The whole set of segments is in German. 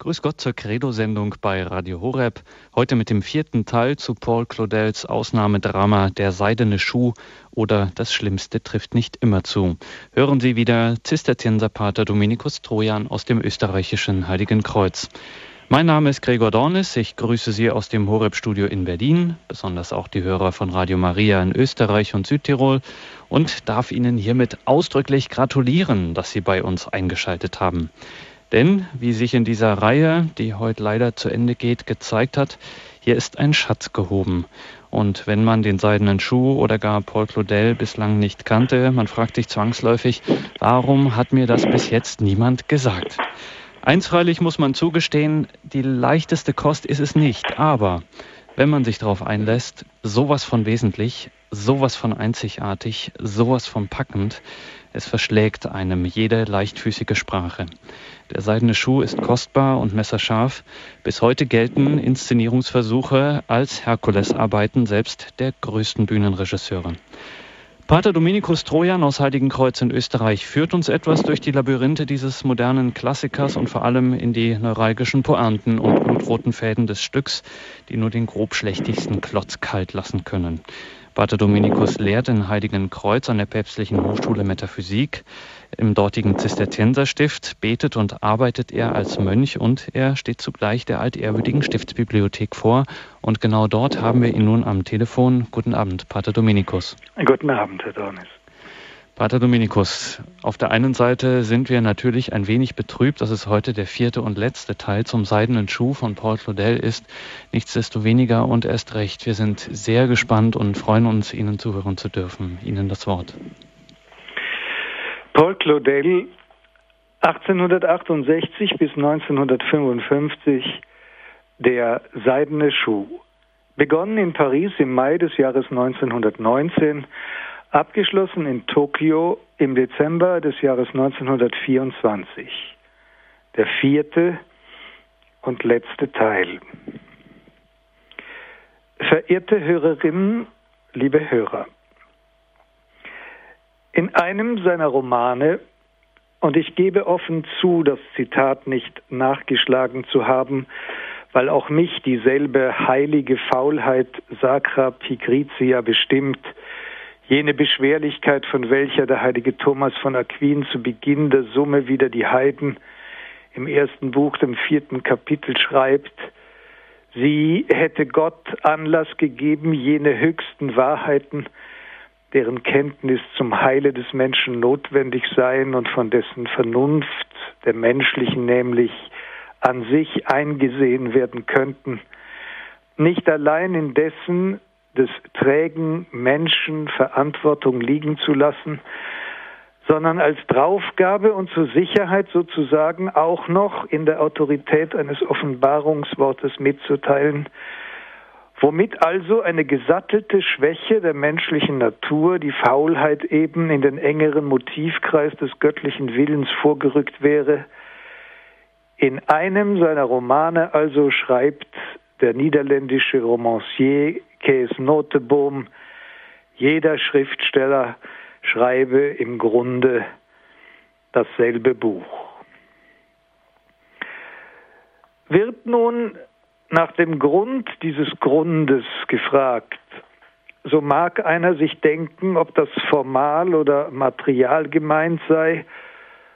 Grüß Gott zur Credo-Sendung bei Radio Horeb. Heute mit dem vierten Teil zu Paul Claudels Ausnahmedrama Der seidene Schuh oder Das Schlimmste trifft nicht immer zu. Hören Sie wieder Zisterzienserpater Dominikus Trojan aus dem österreichischen Heiligen Kreuz. Mein Name ist Gregor Dornis. Ich grüße Sie aus dem Horeb-Studio in Berlin, besonders auch die Hörer von Radio Maria in Österreich und Südtirol und darf Ihnen hiermit ausdrücklich gratulieren, dass Sie bei uns eingeschaltet haben. Denn, wie sich in dieser Reihe, die heute leider zu Ende geht, gezeigt hat, hier ist ein Schatz gehoben. Und wenn man den seidenen Schuh oder gar Paul Claudel bislang nicht kannte, man fragt sich zwangsläufig, warum hat mir das bis jetzt niemand gesagt? Eins freilich muss man zugestehen, die leichteste Kost ist es nicht, aber wenn man sich darauf einlässt, sowas von wesentlich, sowas von einzigartig, sowas von packend, es verschlägt einem jede leichtfüßige Sprache. Der seidene Schuh ist kostbar und messerscharf. Bis heute gelten Inszenierungsversuche als Herkulesarbeiten selbst der größten Bühnenregisseure. Pater Dominikus Trojan aus Heiligenkreuz in Österreich führt uns etwas durch die Labyrinthe dieses modernen Klassikers und vor allem in die neuralgischen Pointen und blutroten Fäden des Stücks, die nur den grobschlächtigsten Klotz kalt lassen können. Pater Dominikus lehrt in Heiligenkreuz an der Päpstlichen Hochschule Metaphysik. Im dortigen Zisterzienserstift betet und arbeitet er als Mönch und er steht zugleich der altehrwürdigen Stiftsbibliothek vor. Und genau dort haben wir ihn nun am Telefon. Guten Abend, Pater Dominikus. Guten Abend, Herr Dornis. Pater Dominikus, auf der einen Seite sind wir natürlich ein wenig betrübt, dass es heute der vierte und letzte Teil zum seidenen Schuh von Paul Claudel ist. Nichtsdestoweniger und erst recht, wir sind sehr gespannt und freuen uns, Ihnen zuhören zu dürfen. Ihnen das Wort. Paul Claudel, 1868 bis 1955, der seidene Schuh. Begonnen in Paris im Mai des Jahres 1919 abgeschlossen in Tokio im Dezember des Jahres 1924. Der vierte und letzte Teil. Verehrte Hörerinnen, liebe Hörer, in einem seiner Romane, und ich gebe offen zu, das Zitat nicht nachgeschlagen zu haben, weil auch mich dieselbe heilige Faulheit Sacra Pigrizia bestimmt, jene Beschwerlichkeit, von welcher der heilige Thomas von Aquin zu Beginn der Summe wieder die Heiden im ersten Buch, dem vierten Kapitel schreibt, sie hätte Gott Anlass gegeben, jene höchsten Wahrheiten, deren Kenntnis zum Heile des Menschen notwendig seien und von dessen Vernunft, der menschlichen nämlich, an sich eingesehen werden könnten, nicht allein indessen des trägen Menschen Verantwortung liegen zu lassen, sondern als Draufgabe und zur Sicherheit sozusagen auch noch in der Autorität eines Offenbarungswortes mitzuteilen, womit also eine gesattelte Schwäche der menschlichen Natur, die Faulheit eben in den engeren Motivkreis des göttlichen Willens vorgerückt wäre. In einem seiner Romane also schreibt der niederländische Romancier Kees Noteboom, jeder Schriftsteller schreibe im Grunde dasselbe Buch. Wird nun nach dem Grund dieses Grundes gefragt, so mag einer sich denken, ob das formal oder material gemeint sei,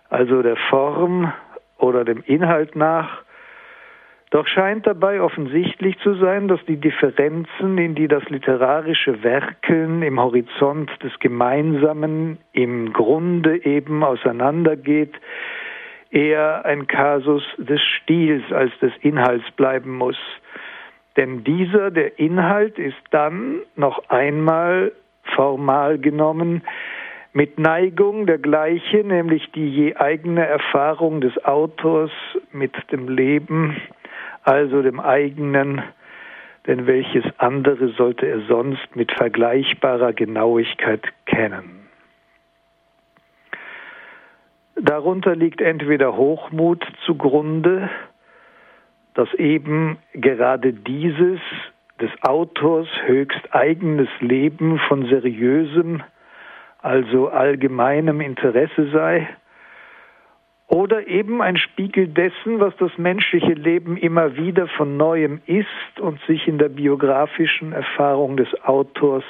also der Form oder dem Inhalt nach, doch scheint dabei offensichtlich zu sein, dass die Differenzen, in die das literarische Werkeln im Horizont des Gemeinsamen im Grunde eben auseinandergeht, eher ein Kasus des Stils als des Inhalts bleiben muss. Denn dieser, der Inhalt, ist dann noch einmal formal genommen mit Neigung der gleiche, nämlich die je eigene Erfahrung des Autors mit dem Leben also dem eigenen, denn welches andere sollte er sonst mit vergleichbarer Genauigkeit kennen? Darunter liegt entweder Hochmut zugrunde, dass eben gerade dieses des Autors höchst eigenes Leben von seriösem, also allgemeinem Interesse sei, oder eben ein Spiegel dessen, was das menschliche Leben immer wieder von neuem ist und sich in der biografischen Erfahrung des Autors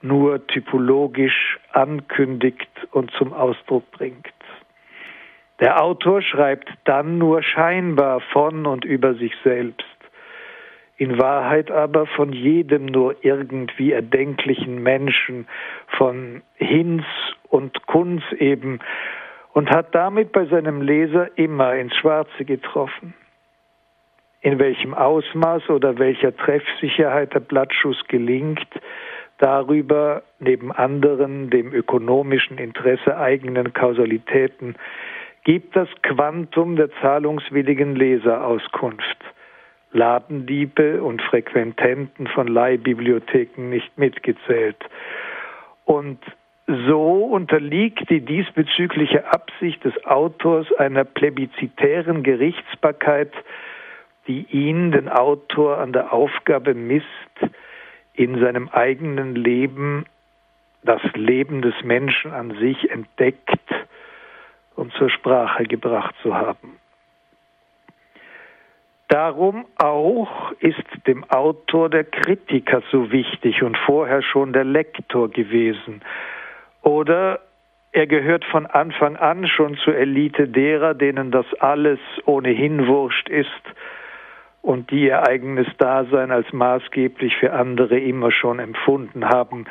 nur typologisch ankündigt und zum Ausdruck bringt. Der Autor schreibt dann nur scheinbar von und über sich selbst, in Wahrheit aber von jedem nur irgendwie erdenklichen Menschen, von Hinz und Kunz eben, und hat damit bei seinem Leser immer ins Schwarze getroffen. In welchem Ausmaß oder welcher Treffsicherheit der Blattschuss gelingt, darüber neben anderen dem ökonomischen Interesse eigenen Kausalitäten gibt das Quantum der zahlungswilligen Leser Auskunft. Ladendiebe und Frequententen von Leihbibliotheken nicht mitgezählt. Und so unterliegt die diesbezügliche Absicht des Autors einer plebiszitären Gerichtsbarkeit, die ihn, den Autor, an der Aufgabe misst, in seinem eigenen Leben das Leben des Menschen an sich entdeckt und zur Sprache gebracht zu haben. Darum auch ist dem Autor der Kritiker so wichtig und vorher schon der Lektor gewesen. Oder er gehört von Anfang an schon zur Elite derer, denen das alles ohnehin wurscht ist und die ihr eigenes Dasein als maßgeblich für andere immer schon empfunden haben,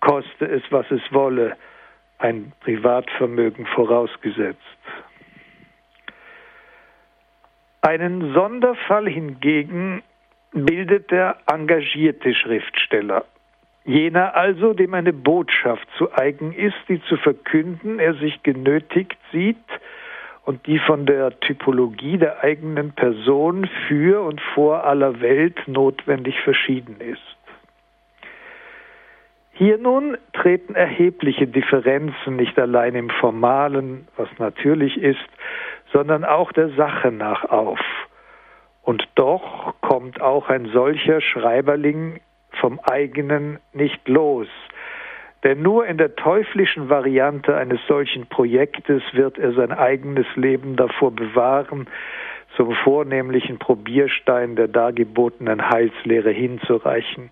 koste es, was es wolle, ein Privatvermögen vorausgesetzt. Einen Sonderfall hingegen bildet der engagierte Schriftsteller. Jener also, dem eine Botschaft zu eigen ist, die zu verkünden er sich genötigt sieht, und die von der Typologie der eigenen Person für und vor aller Welt notwendig verschieden ist. Hier nun treten erhebliche Differenzen nicht allein im Formalen, was natürlich ist, sondern auch der Sache nach auf. Und doch kommt auch ein solcher Schreiberling vom eigenen nicht los, denn nur in der teuflischen Variante eines solchen Projektes wird er sein eigenes Leben davor bewahren, zum vornehmlichen Probierstein der dargebotenen Heilslehre hinzureichen.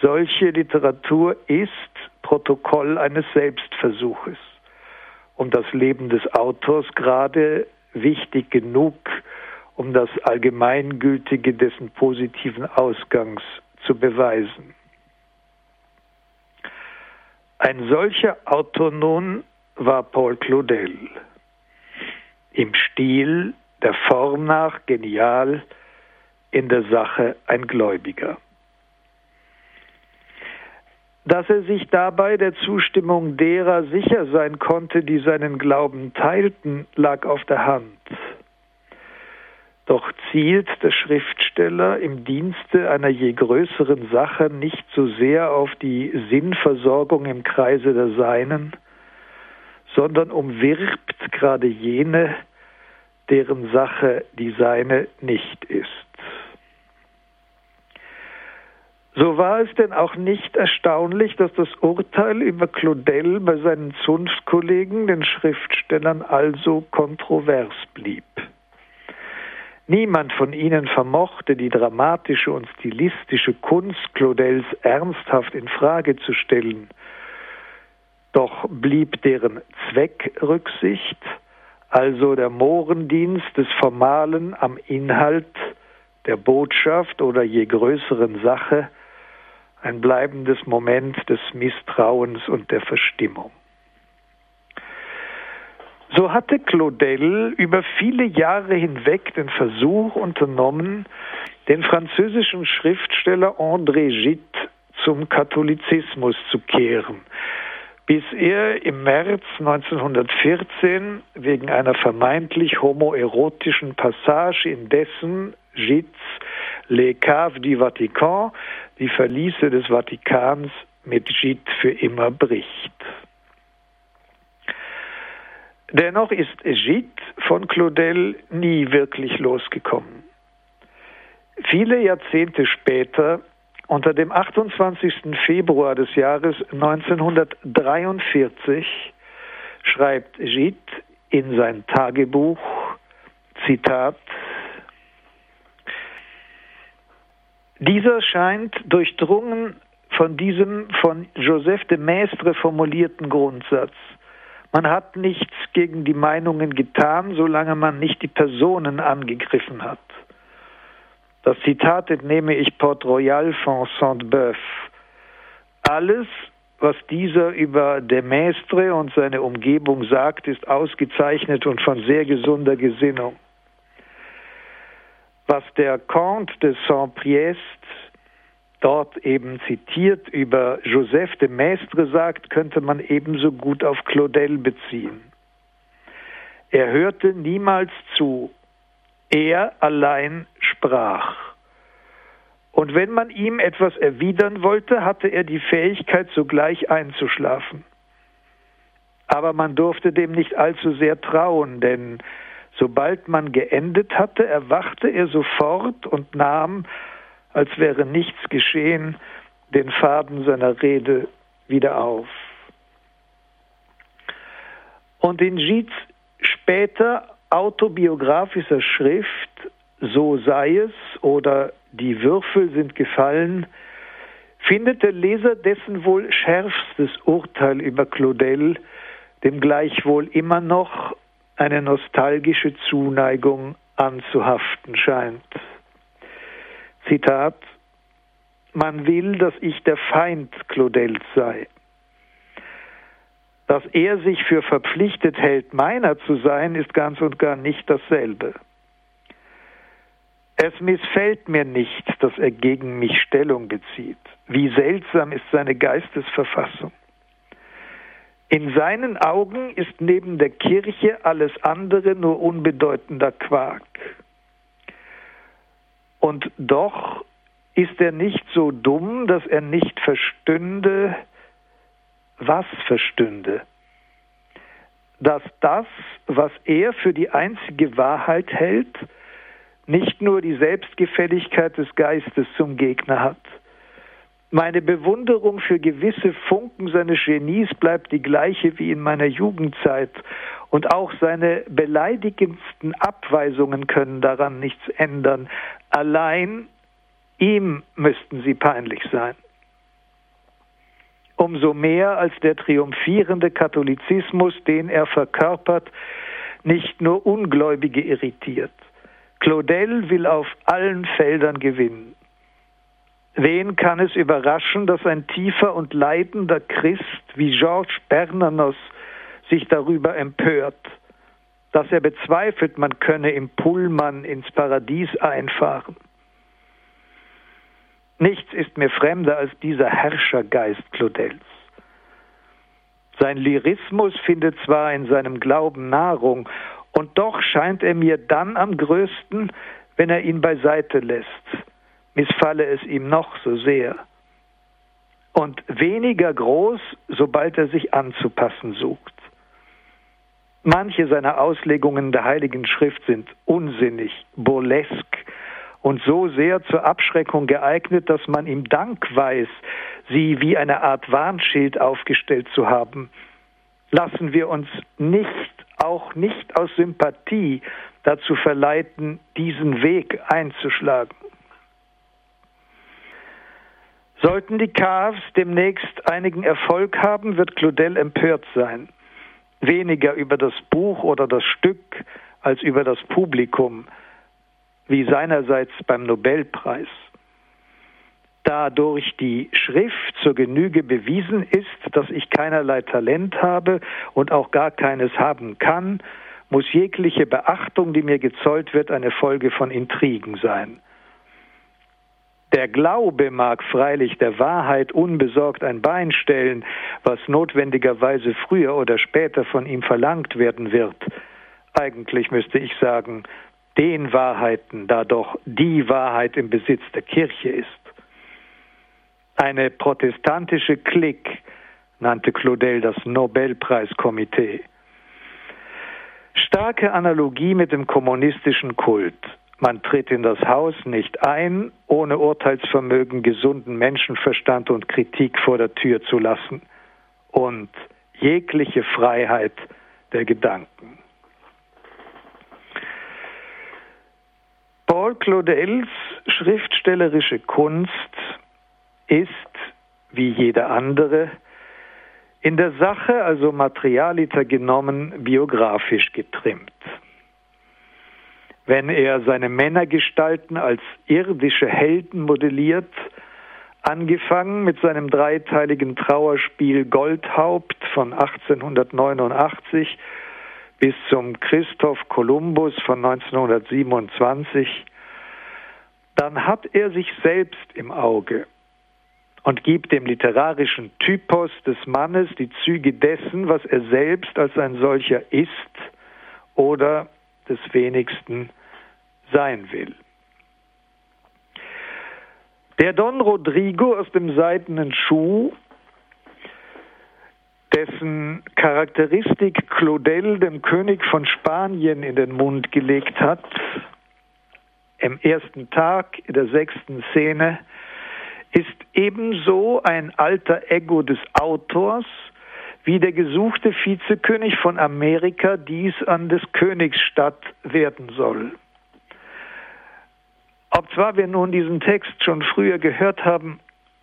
Solche Literatur ist Protokoll eines Selbstversuches. Um das Leben des Autors gerade wichtig genug, um das Allgemeingültige dessen positiven Ausgangs zu beweisen. Ein solcher Autor nun war Paul Claudel. Im Stil, der Form nach genial, in der Sache ein Gläubiger. Dass er sich dabei der Zustimmung derer sicher sein konnte, die seinen Glauben teilten, lag auf der Hand. Doch zielt der Schriftsteller im Dienste einer je größeren Sache nicht so sehr auf die Sinnversorgung im Kreise der Seinen, sondern umwirbt gerade jene, deren Sache die seine nicht ist. So war es denn auch nicht erstaunlich, dass das Urteil über Claudel bei seinen Zunftkollegen, den Schriftstellern, also kontrovers blieb. Niemand von ihnen vermochte die dramatische und stilistische Kunst Claudels ernsthaft in Frage zu stellen. Doch blieb deren Zweckrücksicht, also der Mohrendienst des Formalen am Inhalt der Botschaft oder je größeren Sache, ein bleibendes Moment des Misstrauens und der Verstimmung. So hatte Claudel über viele Jahre hinweg den Versuch unternommen, den französischen Schriftsteller André Gide zum Katholizismus zu kehren, bis er im März 1914 wegen einer vermeintlich homoerotischen Passage in dessen Gides Les Caves du Vatican, die Verliese des Vatikans, mit Gide für immer bricht. Dennoch ist Gide von Claudel nie wirklich losgekommen. Viele Jahrzehnte später, unter dem 28. Februar des Jahres 1943, schreibt Gide in sein Tagebuch, Zitat, dieser scheint durchdrungen von diesem von Joseph de Maistre formulierten Grundsatz. Man hat nichts gegen die Meinungen getan, solange man nicht die Personen angegriffen hat. Das Zitat entnehme ich Port Royal von Saint-Beuve. Alles, was dieser über de Maistre und seine Umgebung sagt, ist ausgezeichnet und von sehr gesunder Gesinnung. Was der Comte de Saint-Priest dort eben zitiert über Joseph de Maistre sagt, könnte man ebenso gut auf Claudel beziehen. Er hörte niemals zu, er allein sprach. Und wenn man ihm etwas erwidern wollte, hatte er die Fähigkeit, sogleich einzuschlafen. Aber man durfte dem nicht allzu sehr trauen, denn sobald man geendet hatte, erwachte er sofort und nahm als wäre nichts geschehen, den Faden seiner Rede wieder auf. Und in Gids später autobiografischer Schrift So sei es oder Die Würfel sind gefallen, findet der Leser dessen wohl schärfstes Urteil über Claudel, dem gleichwohl immer noch eine nostalgische Zuneigung anzuhaften scheint. Zitat, man will, dass ich der Feind Claudels sei. Dass er sich für verpflichtet hält, meiner zu sein, ist ganz und gar nicht dasselbe. Es missfällt mir nicht, dass er gegen mich Stellung bezieht. Wie seltsam ist seine Geistesverfassung. In seinen Augen ist neben der Kirche alles andere nur unbedeutender Quark. Und doch ist er nicht so dumm, dass er nicht verstünde, was verstünde. Dass das, was er für die einzige Wahrheit hält, nicht nur die Selbstgefälligkeit des Geistes zum Gegner hat. Meine Bewunderung für gewisse Funken seines Genies bleibt die gleiche wie in meiner Jugendzeit, und auch seine beleidigendsten Abweisungen können daran nichts ändern. Allein ihm müssten sie peinlich sein. Umso mehr als der triumphierende Katholizismus, den er verkörpert, nicht nur Ungläubige irritiert. Claudel will auf allen Feldern gewinnen. Wen kann es überraschen, dass ein tiefer und leidender Christ wie Georges Bernanos sich darüber empört, dass er bezweifelt, man könne im Pullman ins Paradies einfahren. Nichts ist mir fremder als dieser Herrschergeist Claudels. Sein Lyrismus findet zwar in seinem Glauben Nahrung, und doch scheint er mir dann am größten, wenn er ihn beiseite lässt, missfalle es ihm noch so sehr, und weniger groß, sobald er sich anzupassen sucht. Manche seiner Auslegungen der Heiligen Schrift sind unsinnig, burlesk und so sehr zur Abschreckung geeignet, dass man ihm Dank weiß, sie wie eine Art Warnschild aufgestellt zu haben. Lassen wir uns nicht, auch nicht aus Sympathie, dazu verleiten, diesen Weg einzuschlagen. Sollten die Cavs demnächst einigen Erfolg haben, wird Claudel empört sein weniger über das Buch oder das Stück als über das Publikum, wie seinerseits beim Nobelpreis. Da durch die Schrift zur Genüge bewiesen ist, dass ich keinerlei Talent habe und auch gar keines haben kann, muss jegliche Beachtung, die mir gezollt wird, eine Folge von Intrigen sein. Der Glaube mag freilich der Wahrheit unbesorgt ein Bein stellen, was notwendigerweise früher oder später von ihm verlangt werden wird. Eigentlich müsste ich sagen, den Wahrheiten, da doch die Wahrheit im Besitz der Kirche ist. Eine protestantische Klick nannte Claudel das Nobelpreiskomitee. Starke Analogie mit dem kommunistischen Kult. Man tritt in das Haus nicht ein, ohne Urteilsvermögen, gesunden Menschenverstand und Kritik vor der Tür zu lassen und jegliche Freiheit der Gedanken. Paul Claudels schriftstellerische Kunst ist, wie jeder andere, in der Sache, also Materialiter genommen, biografisch getrimmt. Wenn er seine Männergestalten als irdische Helden modelliert, angefangen mit seinem dreiteiligen Trauerspiel Goldhaupt von 1889 bis zum Christoph Kolumbus von 1927, dann hat er sich selbst im Auge und gibt dem literarischen Typus des Mannes die Züge dessen, was er selbst als ein solcher ist oder des wenigsten sein will. Der Don Rodrigo aus dem seidenen Schuh, dessen Charakteristik Claudel dem König von Spanien in den Mund gelegt hat, im ersten Tag in der sechsten Szene, ist ebenso ein alter Ego des Autors, wie der gesuchte Vizekönig von Amerika dies an des Königs Stadt werden soll. Obzwar wir nun diesen Text schon früher gehört haben,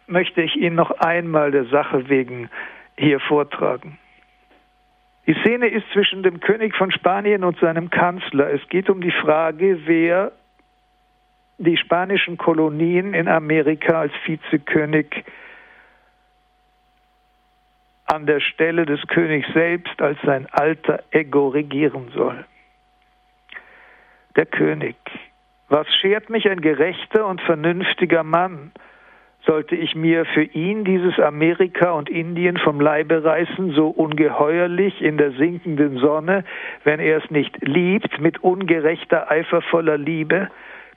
möchte ich ihn noch einmal der Sache wegen hier vortragen. Die Szene ist zwischen dem König von Spanien und seinem Kanzler. Es geht um die Frage, wer die spanischen Kolonien in Amerika als Vizekönig an der Stelle des Königs selbst als sein alter Ego regieren soll. Der König was schert mich ein gerechter und vernünftiger Mann? Sollte ich mir für ihn dieses Amerika und Indien vom Leibe reißen, so ungeheuerlich in der sinkenden Sonne, wenn er es nicht liebt, mit ungerechter, eifervoller Liebe?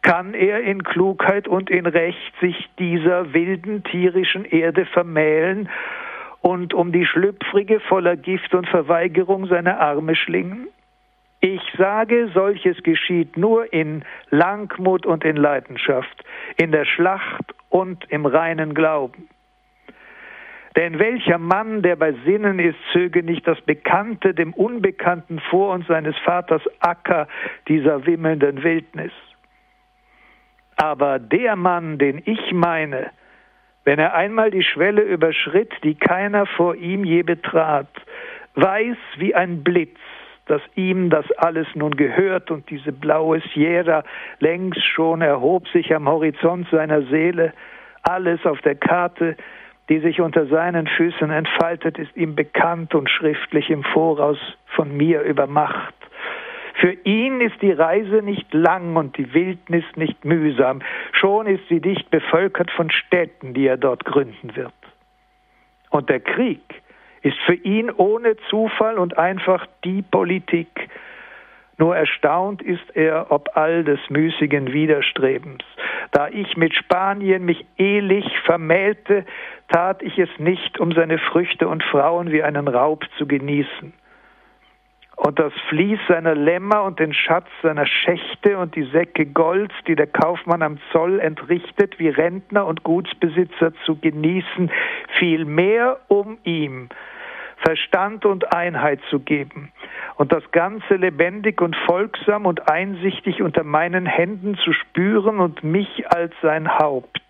Kann er in Klugheit und in Recht sich dieser wilden tierischen Erde vermählen und um die schlüpfrige voller Gift und Verweigerung seine Arme schlingen? Ich sage, solches geschieht nur in Langmut und in Leidenschaft, in der Schlacht und im reinen Glauben. Denn welcher Mann, der bei Sinnen ist, zöge nicht das Bekannte dem Unbekannten vor und seines Vaters Acker dieser wimmelnden Wildnis. Aber der Mann, den ich meine, wenn er einmal die Schwelle überschritt, die keiner vor ihm je betrat, weiß wie ein Blitz, dass ihm das alles nun gehört und diese blaue Sierra längst schon erhob sich am Horizont seiner Seele, alles auf der Karte, die sich unter seinen Füßen entfaltet, ist ihm bekannt und schriftlich im Voraus von mir übermacht. Für ihn ist die Reise nicht lang und die Wildnis nicht mühsam, schon ist sie dicht bevölkert von Städten, die er dort gründen wird. Und der Krieg, ist für ihn ohne Zufall und einfach die Politik. Nur erstaunt ist er ob all des müßigen Widerstrebens. Da ich mit Spanien mich ehlich vermählte, tat ich es nicht, um seine Früchte und Frauen wie einen Raub zu genießen und das Vlies seiner Lämmer und den Schatz seiner Schächte und die Säcke Golds, die der Kaufmann am Zoll entrichtet, wie Rentner und Gutsbesitzer zu genießen, vielmehr um ihm Verstand und Einheit zu geben und das Ganze lebendig und folgsam und einsichtig unter meinen Händen zu spüren und mich als sein Haupt,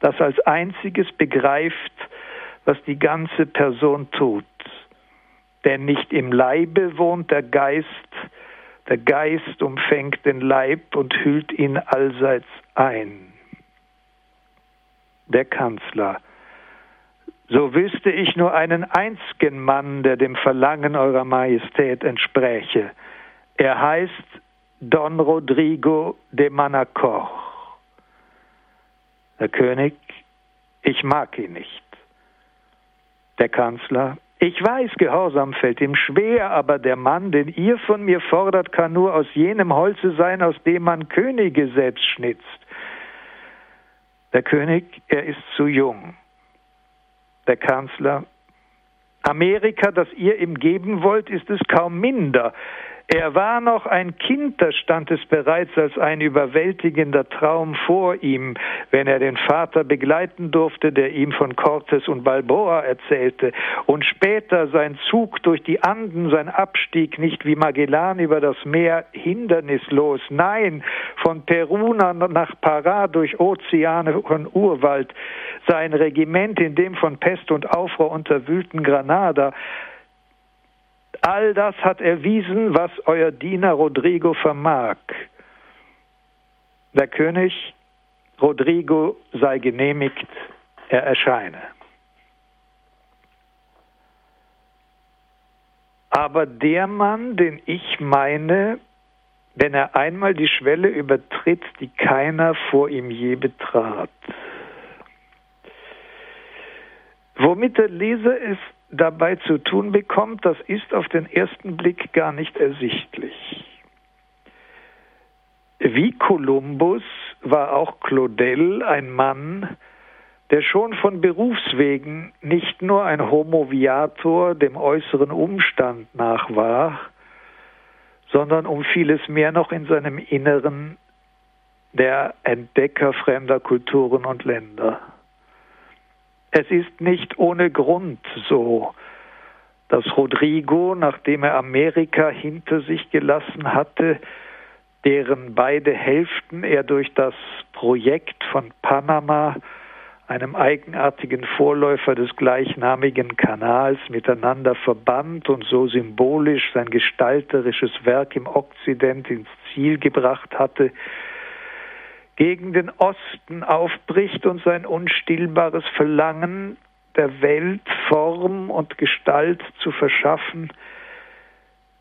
das als einziges begreift, was die ganze Person tut denn nicht im Leibe wohnt der Geist, der Geist umfängt den Leib und hüllt ihn allseits ein. Der Kanzler. So wüsste ich nur einen einzigen Mann, der dem Verlangen eurer Majestät entspräche. Er heißt Don Rodrigo de Manacor. Der König, ich mag ihn nicht. Der Kanzler, ich weiß, Gehorsam fällt ihm schwer, aber der Mann, den ihr von mir fordert, kann nur aus jenem Holze sein, aus dem man Könige selbst schnitzt. Der König, er ist zu jung. Der Kanzler, Amerika, das ihr ihm geben wollt, ist es kaum minder. Er war noch ein Kind, da stand es bereits als ein überwältigender Traum vor ihm, wenn er den Vater begleiten durfte, der ihm von Cortes und Balboa erzählte, und später sein Zug durch die Anden, sein Abstieg nicht wie Magellan über das Meer hindernislos, nein, von Peru nach Pará durch Ozeane und Urwald, sein Regiment in dem von Pest und Aufruhr unterwühlten Granada, All das hat erwiesen, was euer Diener Rodrigo vermag. Der König Rodrigo sei genehmigt, er erscheine. Aber der Mann, den ich meine, wenn er einmal die Schwelle übertritt, die keiner vor ihm je betrat. Womit der Leser es dabei zu tun bekommt, das ist auf den ersten Blick gar nicht ersichtlich. Wie Kolumbus war auch Claudel ein Mann, der schon von Berufswegen nicht nur ein Homo viator dem äußeren Umstand nach war, sondern um vieles mehr noch in seinem Inneren der Entdecker fremder Kulturen und Länder. Es ist nicht ohne Grund so, dass Rodrigo, nachdem er Amerika hinter sich gelassen hatte, deren beide Hälften er durch das Projekt von Panama, einem eigenartigen Vorläufer des gleichnamigen Kanals, miteinander verband und so symbolisch sein gestalterisches Werk im Okzident ins Ziel gebracht hatte, gegen den Osten aufbricht und sein unstillbares Verlangen, der Welt Form und Gestalt zu verschaffen,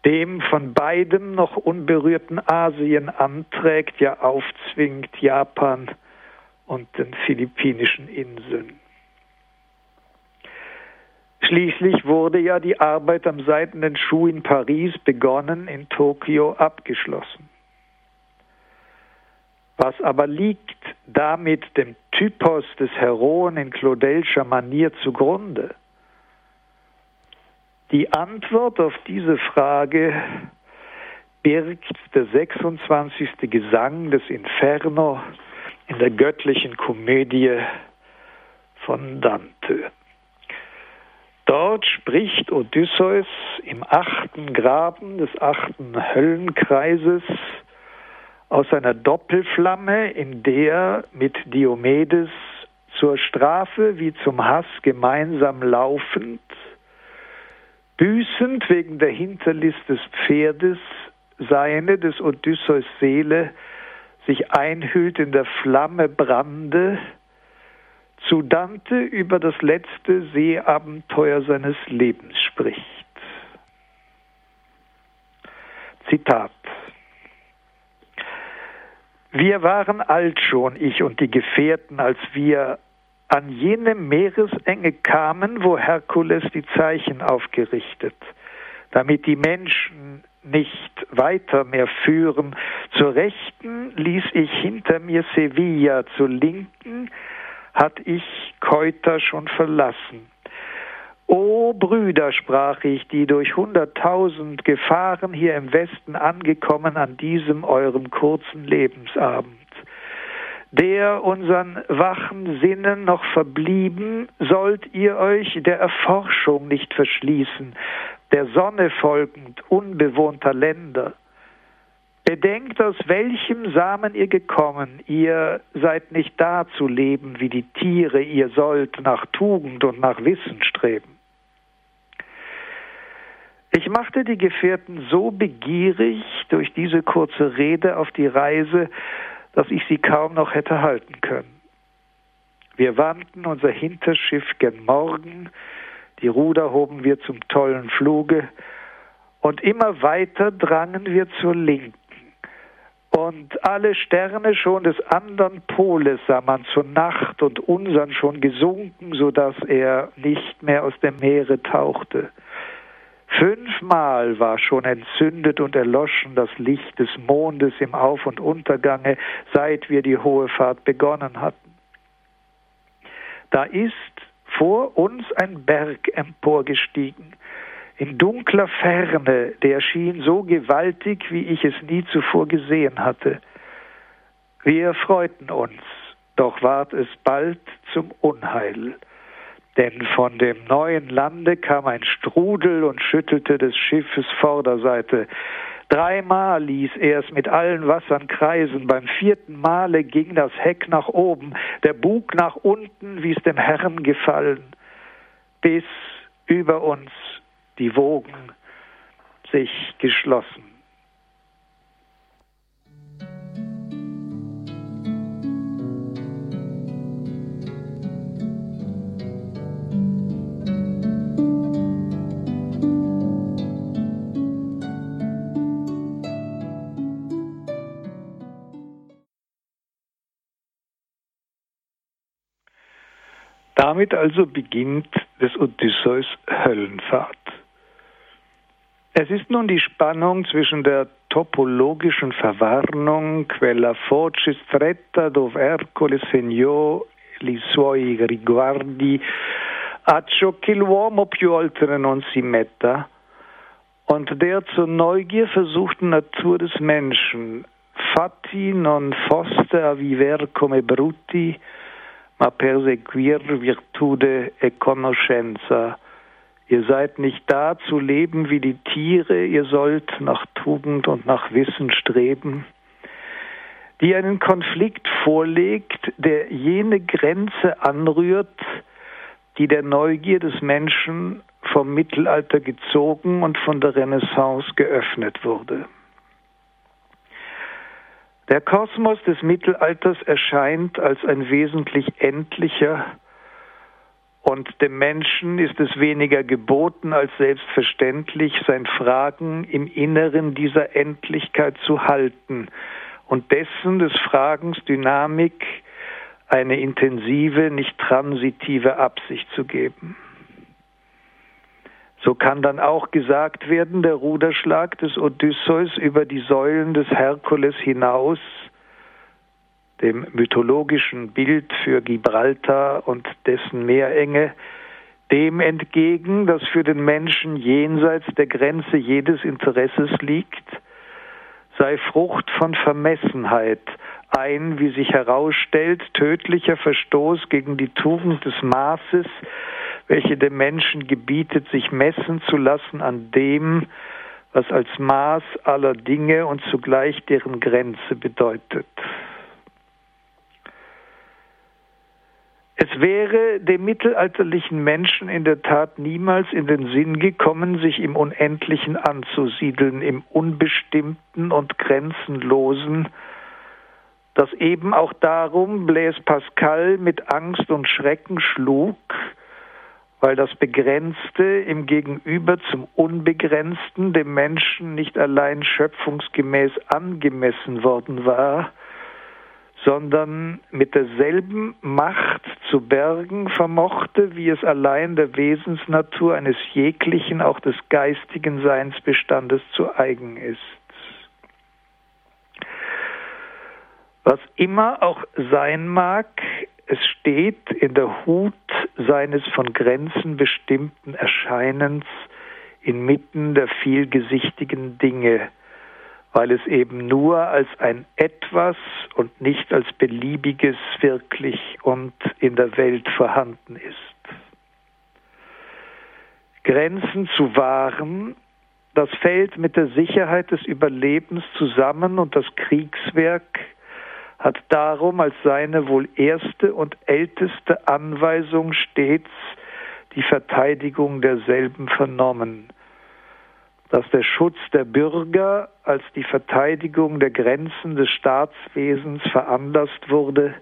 dem von beidem noch unberührten Asien anträgt, ja aufzwingt Japan und den philippinischen Inseln. Schließlich wurde ja die Arbeit am seidenen Schuh in Paris begonnen, in Tokio abgeschlossen. Was aber liegt damit dem Typos des Heroen in Claudelscher Manier zugrunde? Die Antwort auf diese Frage birgt der 26. Gesang des Inferno in der göttlichen Komödie von Dante. Dort spricht Odysseus im achten Graben des achten Höllenkreises aus einer Doppelflamme, in der mit Diomedes zur Strafe wie zum Hass gemeinsam laufend, büßend wegen der Hinterlist des Pferdes, seine des Odysseus Seele sich einhüllt in der Flamme Brande, zu Dante über das letzte Seeabenteuer seines Lebens spricht. Zitat wir waren alt schon, ich und die Gefährten, als wir an jene Meeresenge kamen, wo Herkules die Zeichen aufgerichtet, damit die Menschen nicht weiter mehr führen. Zur Rechten ließ ich hinter mir Sevilla, zur Linken hat ich Keuter schon verlassen. O Brüder, sprach ich, die durch hunderttausend Gefahren hier im Westen angekommen an diesem eurem kurzen Lebensabend, der unseren wachen Sinnen noch verblieben, sollt ihr euch der Erforschung nicht verschließen, der Sonne folgend unbewohnter Länder. Bedenkt, aus welchem Samen ihr gekommen, ihr seid nicht da zu leben wie die Tiere, ihr sollt nach Tugend und nach Wissen streben. Ich machte die Gefährten so begierig durch diese kurze Rede auf die Reise, dass ich sie kaum noch hätte halten können. Wir wandten unser Hinterschiff gen Morgen, die Ruder hoben wir zum tollen Fluge, und immer weiter drangen wir zur Linken. Und alle Sterne schon des andern Poles sah man zur Nacht und unsern schon gesunken, so dass er nicht mehr aus dem Meere tauchte. Fünfmal war schon entzündet und erloschen das Licht des Mondes im Auf- und Untergange, seit wir die hohe Fahrt begonnen hatten. Da ist vor uns ein Berg emporgestiegen, in dunkler Ferne, der schien so gewaltig, wie ich es nie zuvor gesehen hatte. Wir freuten uns, doch ward es bald zum Unheil. Denn von dem neuen Lande kam ein Strudel und schüttelte des Schiffes Vorderseite. Dreimal ließ er es mit allen Wassern kreisen. Beim vierten Male ging das Heck nach oben, der Bug nach unten, wie es dem Herrn gefallen, bis über uns die Wogen sich geschlossen. Damit also beginnt des Odysseus Höllenfahrt. Es ist nun die Spannung zwischen der topologischen Verwarnung quella foce stretta dove Ercole segnò i suoi riguardi a ciò che l'uomo più oltre non si metta und der zur Neugier versuchten Natur des Menschen fatti non foste a viver come brutti ma perseguir virtude e conoscenza. Ihr seid nicht da zu leben wie die Tiere, ihr sollt nach Tugend und nach Wissen streben, die einen Konflikt vorlegt, der jene Grenze anrührt, die der Neugier des Menschen vom Mittelalter gezogen und von der Renaissance geöffnet wurde. Der Kosmos des Mittelalters erscheint als ein wesentlich endlicher und dem Menschen ist es weniger geboten als selbstverständlich, sein Fragen im Inneren dieser Endlichkeit zu halten und dessen des Fragens Dynamik eine intensive, nicht transitive Absicht zu geben. So kann dann auch gesagt werden, der Ruderschlag des Odysseus über die Säulen des Herkules hinaus, dem mythologischen Bild für Gibraltar und dessen Meerenge, dem entgegen, das für den Menschen jenseits der Grenze jedes Interesses liegt, sei Frucht von Vermessenheit, ein, wie sich herausstellt, tödlicher Verstoß gegen die Tugend des Maßes, welche dem Menschen gebietet, sich messen zu lassen an dem, was als Maß aller Dinge und zugleich deren Grenze bedeutet. Es wäre dem mittelalterlichen Menschen in der Tat niemals in den Sinn gekommen, sich im Unendlichen anzusiedeln, im Unbestimmten und Grenzenlosen, das eben auch darum Blaise Pascal mit Angst und Schrecken schlug, weil das Begrenzte im Gegenüber zum Unbegrenzten dem Menschen nicht allein schöpfungsgemäß angemessen worden war, sondern mit derselben Macht zu bergen vermochte, wie es allein der Wesensnatur eines jeglichen, auch des geistigen Seinsbestandes zu eigen ist. Was immer auch sein mag, es steht in der Hut seines von Grenzen bestimmten Erscheinens inmitten der vielgesichtigen Dinge, weil es eben nur als ein etwas und nicht als beliebiges wirklich und in der Welt vorhanden ist. Grenzen zu wahren, das fällt mit der Sicherheit des Überlebens zusammen und das Kriegswerk hat darum als seine wohl erste und älteste Anweisung stets die Verteidigung derselben vernommen, dass der Schutz der Bürger als die Verteidigung der Grenzen des Staatswesens veranlasst wurde,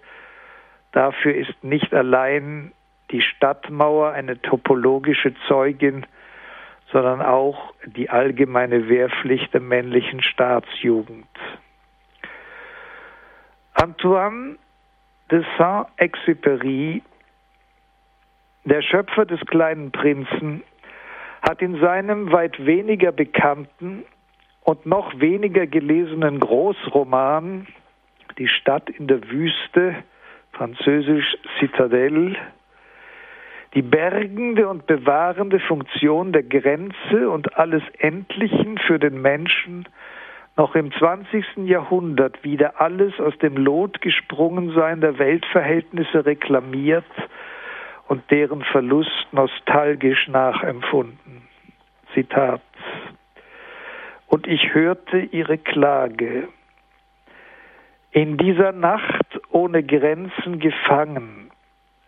dafür ist nicht allein die Stadtmauer eine topologische Zeugin, sondern auch die allgemeine Wehrpflicht der männlichen Staatsjugend. Antoine de Saint-Exupéry, der Schöpfer des kleinen Prinzen, hat in seinem weit weniger bekannten und noch weniger gelesenen Großroman Die Stadt in der Wüste, französisch Citadelle, die bergende und bewahrende Funktion der Grenze und alles Endlichen für den Menschen noch im 20. Jahrhundert wieder alles aus dem Lot gesprungen sein der Weltverhältnisse reklamiert und deren Verlust nostalgisch nachempfunden. Zitat. Und ich hörte ihre Klage. In dieser Nacht ohne Grenzen gefangen,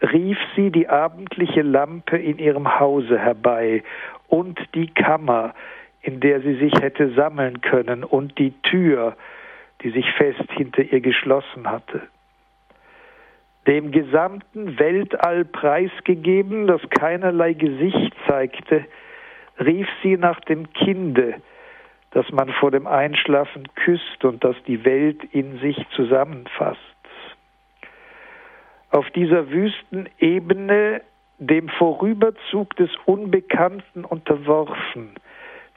rief sie die abendliche Lampe in ihrem Hause herbei und die Kammer, in der sie sich hätte sammeln können, und die Tür, die sich fest hinter ihr geschlossen hatte. Dem gesamten Weltall preisgegeben, das keinerlei Gesicht zeigte, rief sie nach dem Kinde, das man vor dem Einschlafen küsst und das die Welt in sich zusammenfasst. Auf dieser wüsten Ebene, dem Vorüberzug des Unbekannten unterworfen,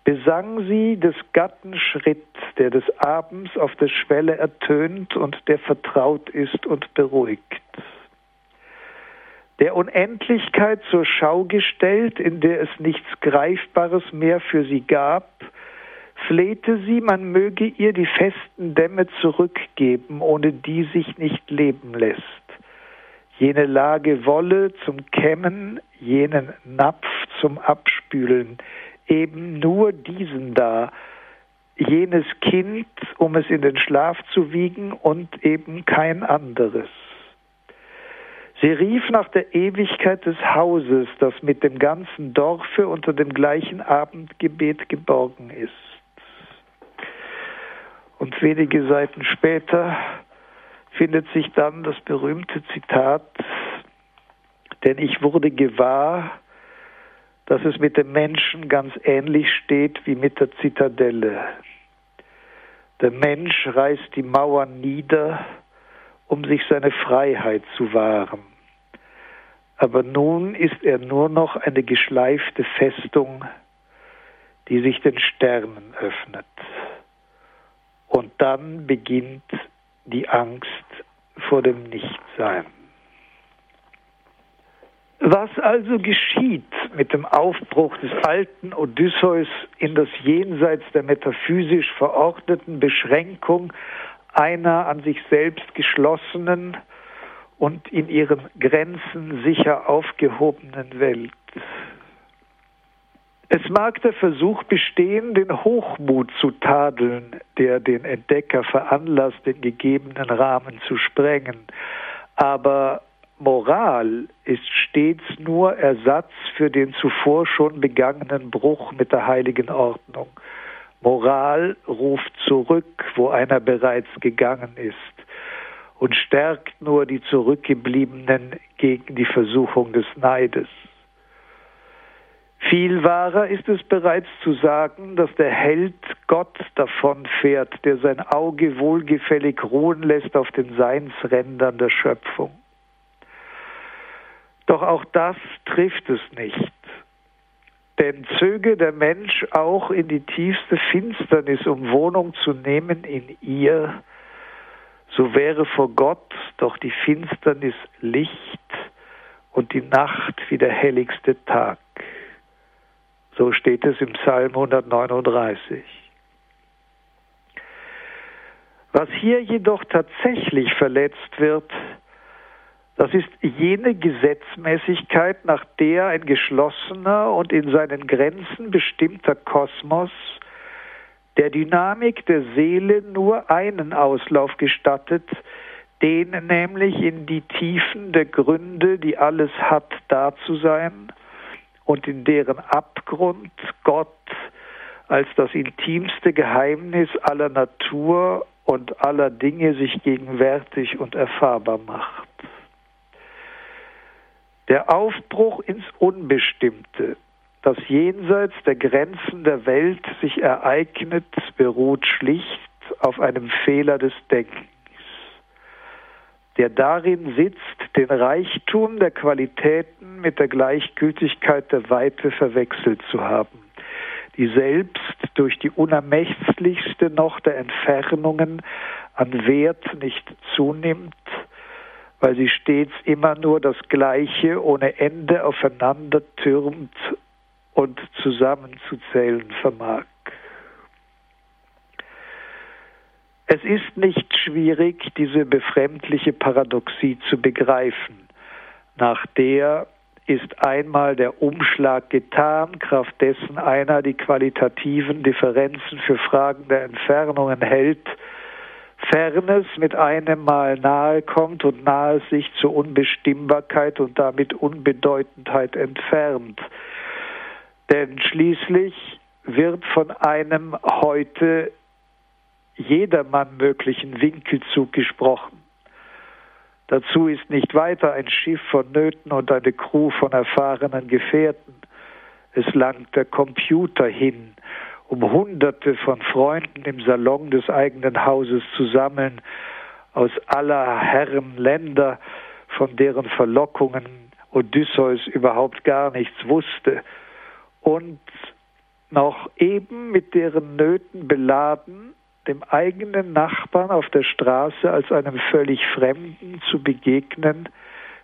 besang sie des Gatten Schritt, der des Abends auf der Schwelle ertönt und der vertraut ist und beruhigt. Der Unendlichkeit zur Schau gestellt, in der es nichts Greifbares mehr für sie gab, flehte sie, man möge ihr die festen Dämme zurückgeben, ohne die sich nicht leben lässt. Jene Lage Wolle zum Kämmen, jenen Napf zum Abspülen, eben nur diesen da, jenes Kind, um es in den Schlaf zu wiegen und eben kein anderes. Sie rief nach der Ewigkeit des Hauses, das mit dem ganzen Dorfe unter dem gleichen Abendgebet geborgen ist. Und wenige Seiten später findet sich dann das berühmte Zitat, denn ich wurde gewahr, dass es mit dem Menschen ganz ähnlich steht wie mit der Zitadelle. Der Mensch reißt die Mauern nieder, um sich seine Freiheit zu wahren. Aber nun ist er nur noch eine geschleifte Festung, die sich den Sternen öffnet. Und dann beginnt die Angst vor dem Nichtsein. Was also geschieht mit dem Aufbruch des alten Odysseus in das Jenseits der metaphysisch verordneten Beschränkung einer an sich selbst geschlossenen und in ihren Grenzen sicher aufgehobenen Welt? Es mag der Versuch bestehen, den Hochmut zu tadeln, der den Entdecker veranlasst, den gegebenen Rahmen zu sprengen. Aber Moral ist stets nur Ersatz für den zuvor schon begangenen Bruch mit der heiligen Ordnung. Moral ruft zurück, wo einer bereits gegangen ist und stärkt nur die Zurückgebliebenen gegen die Versuchung des Neides. Viel wahrer ist es bereits zu sagen, dass der Held Gott davonfährt, der sein Auge wohlgefällig ruhen lässt auf den Seinsrändern der Schöpfung. Doch auch das trifft es nicht. Denn zöge der Mensch auch in die tiefste Finsternis, um Wohnung zu nehmen in ihr, so wäre vor Gott doch die Finsternis Licht und die Nacht wie der helligste Tag. So steht es im Psalm 139. Was hier jedoch tatsächlich verletzt wird, das ist jene Gesetzmäßigkeit, nach der ein geschlossener und in seinen Grenzen bestimmter Kosmos der Dynamik der Seele nur einen Auslauf gestattet, den nämlich in die Tiefen der Gründe, die alles hat, da zu sein, und in deren Abgrund Gott als das intimste Geheimnis aller Natur und aller Dinge sich gegenwärtig und erfahrbar macht. Der Aufbruch ins Unbestimmte, das jenseits der Grenzen der Welt sich ereignet, beruht schlicht auf einem Fehler des Denkens der darin sitzt, den Reichtum der Qualitäten mit der Gleichgültigkeit der Weite verwechselt zu haben, die selbst durch die unermächtlichste noch der Entfernungen an Wert nicht zunimmt, weil sie stets immer nur das Gleiche ohne Ende aufeinander türmt und zusammenzuzählen vermag. Es ist nicht schwierig, diese befremdliche Paradoxie zu begreifen, nach der ist einmal der Umschlag getan, kraft dessen einer die qualitativen Differenzen für Fragen der Entfernungen hält, Fernes mit einem Mal nahe kommt und nahe sich zur Unbestimmbarkeit und damit Unbedeutendheit entfernt. Denn schließlich wird von einem heute jedermann möglichen Winkelzug gesprochen. Dazu ist nicht weiter ein Schiff vonnöten und eine Crew von erfahrenen Gefährten. Es langt der Computer hin, um Hunderte von Freunden im Salon des eigenen Hauses zu sammeln, aus aller Herren Länder, von deren Verlockungen Odysseus überhaupt gar nichts wusste, und noch eben mit deren Nöten beladen, dem eigenen Nachbarn auf der Straße als einem völlig Fremden zu begegnen,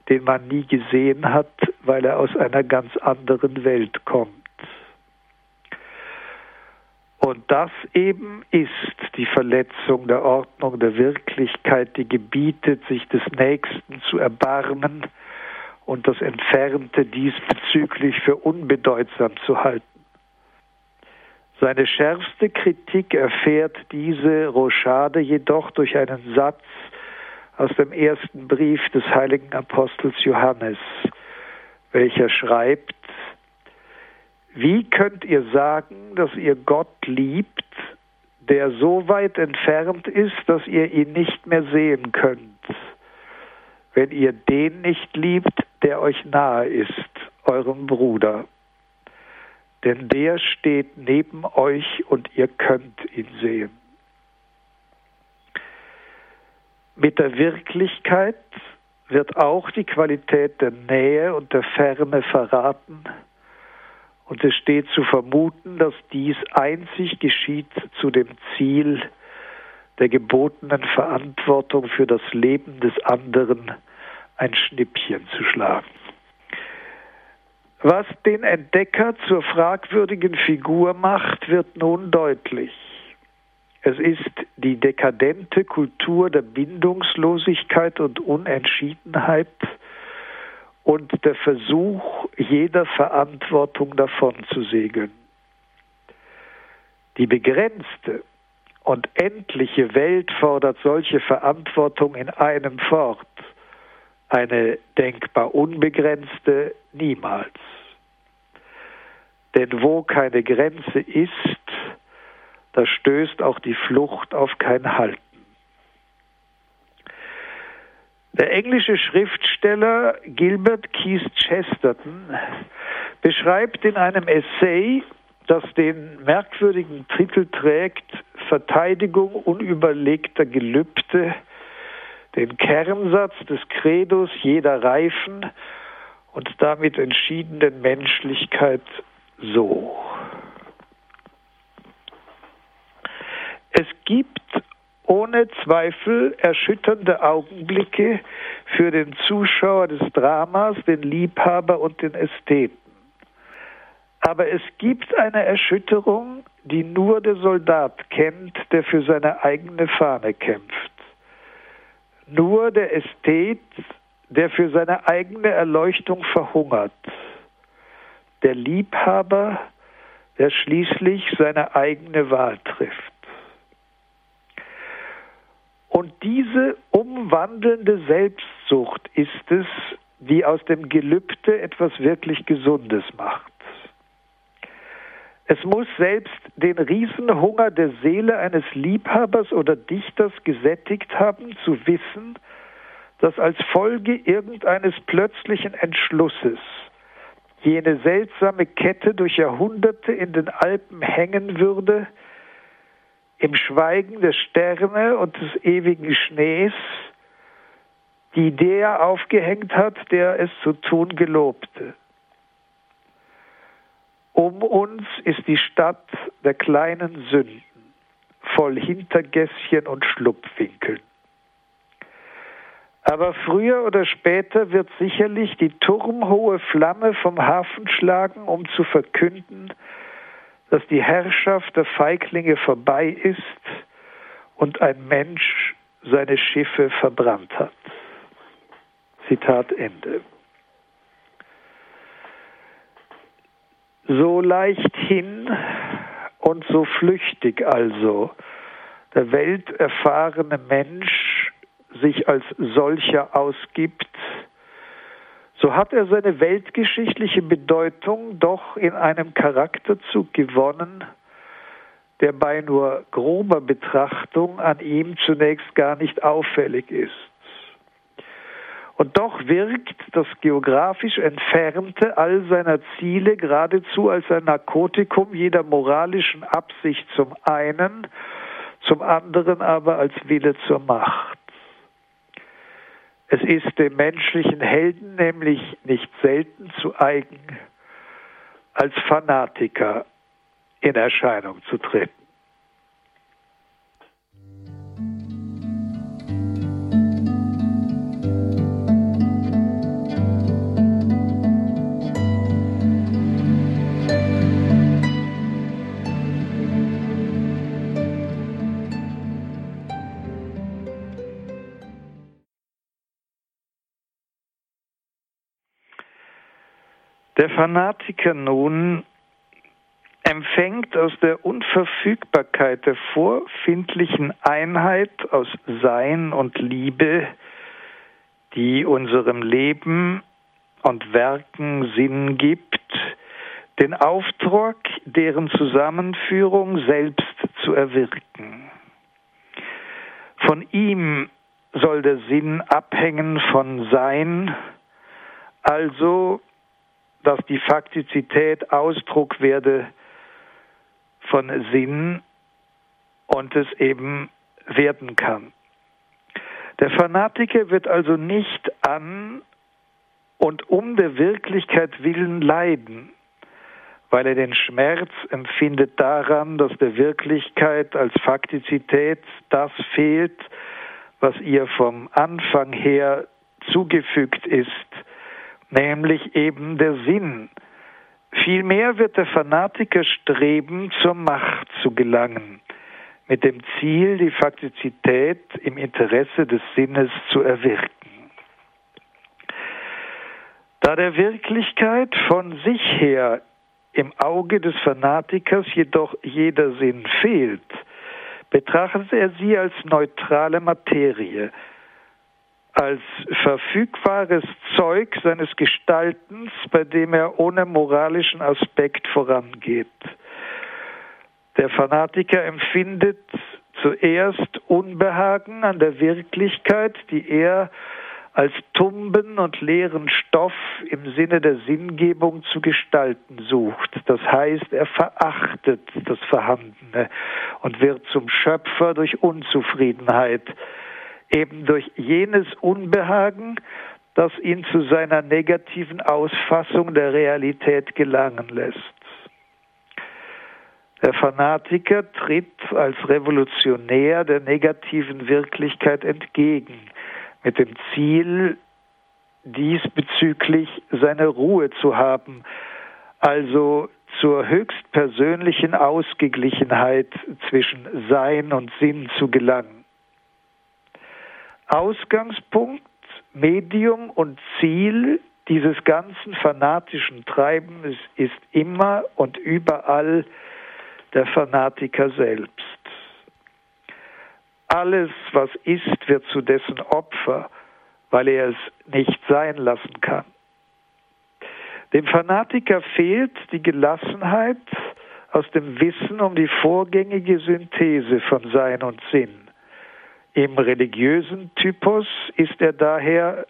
den man nie gesehen hat, weil er aus einer ganz anderen Welt kommt. Und das eben ist die Verletzung der Ordnung der Wirklichkeit, die gebietet, sich des Nächsten zu erbarmen und das Entfernte diesbezüglich für unbedeutsam zu halten. Seine schärfste Kritik erfährt diese Rochade jedoch durch einen Satz aus dem ersten Brief des heiligen Apostels Johannes, welcher schreibt, wie könnt ihr sagen, dass ihr Gott liebt, der so weit entfernt ist, dass ihr ihn nicht mehr sehen könnt, wenn ihr den nicht liebt, der euch nahe ist, euren Bruder? denn der steht neben euch und ihr könnt ihn sehen. Mit der Wirklichkeit wird auch die Qualität der Nähe und der Ferne verraten, und es steht zu vermuten, dass dies einzig geschieht zu dem Ziel der gebotenen Verantwortung für das Leben des anderen ein Schnippchen zu schlagen. Was den Entdecker zur fragwürdigen Figur macht, wird nun deutlich. Es ist die dekadente Kultur der Bindungslosigkeit und Unentschiedenheit und der Versuch, jeder Verantwortung davon zu segeln. Die begrenzte und endliche Welt fordert solche Verantwortung in einem fort eine denkbar unbegrenzte niemals. Denn wo keine Grenze ist, da stößt auch die Flucht auf kein Halten. Der englische Schriftsteller Gilbert Keith Chesterton beschreibt in einem Essay, das den merkwürdigen Titel trägt, Verteidigung unüberlegter Gelübde, den Kernsatz des Credos jeder reifen und damit entschiedenen Menschlichkeit so. Es gibt ohne Zweifel erschütternde Augenblicke für den Zuschauer des Dramas, den Liebhaber und den Ästheten. Aber es gibt eine Erschütterung, die nur der Soldat kennt, der für seine eigene Fahne kämpft. Nur der Ästhet, der für seine eigene Erleuchtung verhungert. Der Liebhaber, der schließlich seine eigene Wahl trifft. Und diese umwandelnde Selbstsucht ist es, die aus dem Gelübde etwas wirklich Gesundes macht. Es muss selbst den Riesenhunger der Seele eines Liebhabers oder Dichters gesättigt haben, zu wissen, dass als Folge irgendeines plötzlichen Entschlusses jene seltsame Kette durch Jahrhunderte in den Alpen hängen würde, im Schweigen der Sterne und des ewigen Schnees, die der aufgehängt hat, der es zu tun gelobte. Um uns ist die Stadt der kleinen Sünden, voll Hintergässchen und Schlupfwinkeln. Aber früher oder später wird sicherlich die turmhohe Flamme vom Hafen schlagen, um zu verkünden, dass die Herrschaft der Feiglinge vorbei ist und ein Mensch seine Schiffe verbrannt hat. Zitat Ende. So leicht hin und so flüchtig also der welterfahrene Mensch sich als solcher ausgibt, so hat er seine weltgeschichtliche Bedeutung doch in einem Charakterzug gewonnen, der bei nur grober Betrachtung an ihm zunächst gar nicht auffällig ist. Und doch wirkt das geografisch Entfernte all seiner Ziele geradezu als ein Narkotikum jeder moralischen Absicht zum einen, zum anderen aber als Wille zur Macht. Es ist dem menschlichen Helden nämlich nicht selten zu eigen, als Fanatiker in Erscheinung zu treten. Fanatiker nun empfängt aus der Unverfügbarkeit der vorfindlichen Einheit aus Sein und Liebe, die unserem Leben und Werken Sinn gibt, den Auftrag, deren Zusammenführung selbst zu erwirken. Von ihm soll der Sinn abhängen von Sein, also dass die Faktizität Ausdruck werde von Sinn und es eben werden kann. Der Fanatiker wird also nicht an und um der Wirklichkeit willen leiden, weil er den Schmerz empfindet daran, dass der Wirklichkeit als Faktizität das fehlt, was ihr vom Anfang her zugefügt ist, nämlich eben der Sinn. Vielmehr wird der Fanatiker streben, zur Macht zu gelangen, mit dem Ziel, die Faktizität im Interesse des Sinnes zu erwirken. Da der Wirklichkeit von sich her im Auge des Fanatikers jedoch jeder Sinn fehlt, betrachtet er sie als neutrale Materie, als verfügbares Zeug seines Gestaltens, bei dem er ohne moralischen Aspekt vorangeht. Der Fanatiker empfindet zuerst Unbehagen an der Wirklichkeit, die er als tumben und leeren Stoff im Sinne der Sinngebung zu gestalten sucht. Das heißt, er verachtet das Vorhandene und wird zum Schöpfer durch Unzufriedenheit eben durch jenes Unbehagen, das ihn zu seiner negativen Ausfassung der Realität gelangen lässt. Der Fanatiker tritt als Revolutionär der negativen Wirklichkeit entgegen, mit dem Ziel, diesbezüglich seine Ruhe zu haben, also zur höchstpersönlichen Ausgeglichenheit zwischen Sein und Sinn zu gelangen. Ausgangspunkt, Medium und Ziel dieses ganzen fanatischen Treibens ist immer und überall der Fanatiker selbst. Alles, was ist, wird zu dessen Opfer, weil er es nicht sein lassen kann. Dem Fanatiker fehlt die Gelassenheit aus dem Wissen um die vorgängige Synthese von Sein und Sinn. Im religiösen Typus ist er daher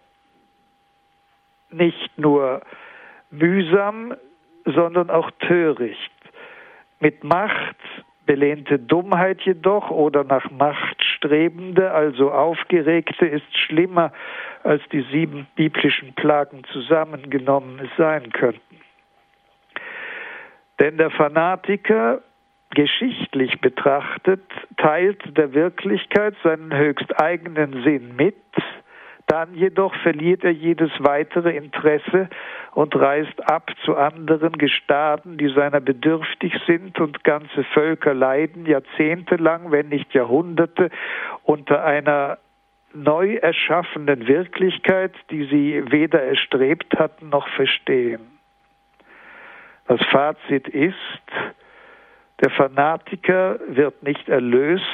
nicht nur mühsam, sondern auch töricht. Mit Macht belehnte Dummheit jedoch oder nach Macht strebende, also aufgeregte, ist schlimmer, als die sieben biblischen Plagen zusammengenommen sein könnten. Denn der Fanatiker geschichtlich betrachtet, teilt der Wirklichkeit seinen höchst eigenen Sinn mit, Dann jedoch verliert er jedes weitere Interesse und reist ab zu anderen Gestaden, die seiner bedürftig sind, und ganze Völker leiden jahrzehntelang, wenn nicht Jahrhunderte, unter einer neu erschaffenen Wirklichkeit, die sie weder erstrebt hatten noch verstehen. Das Fazit ist, der Fanatiker wird nicht erlöst